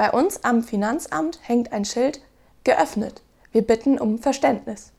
Bei uns am Finanzamt hängt ein Schild geöffnet. Wir bitten um Verständnis.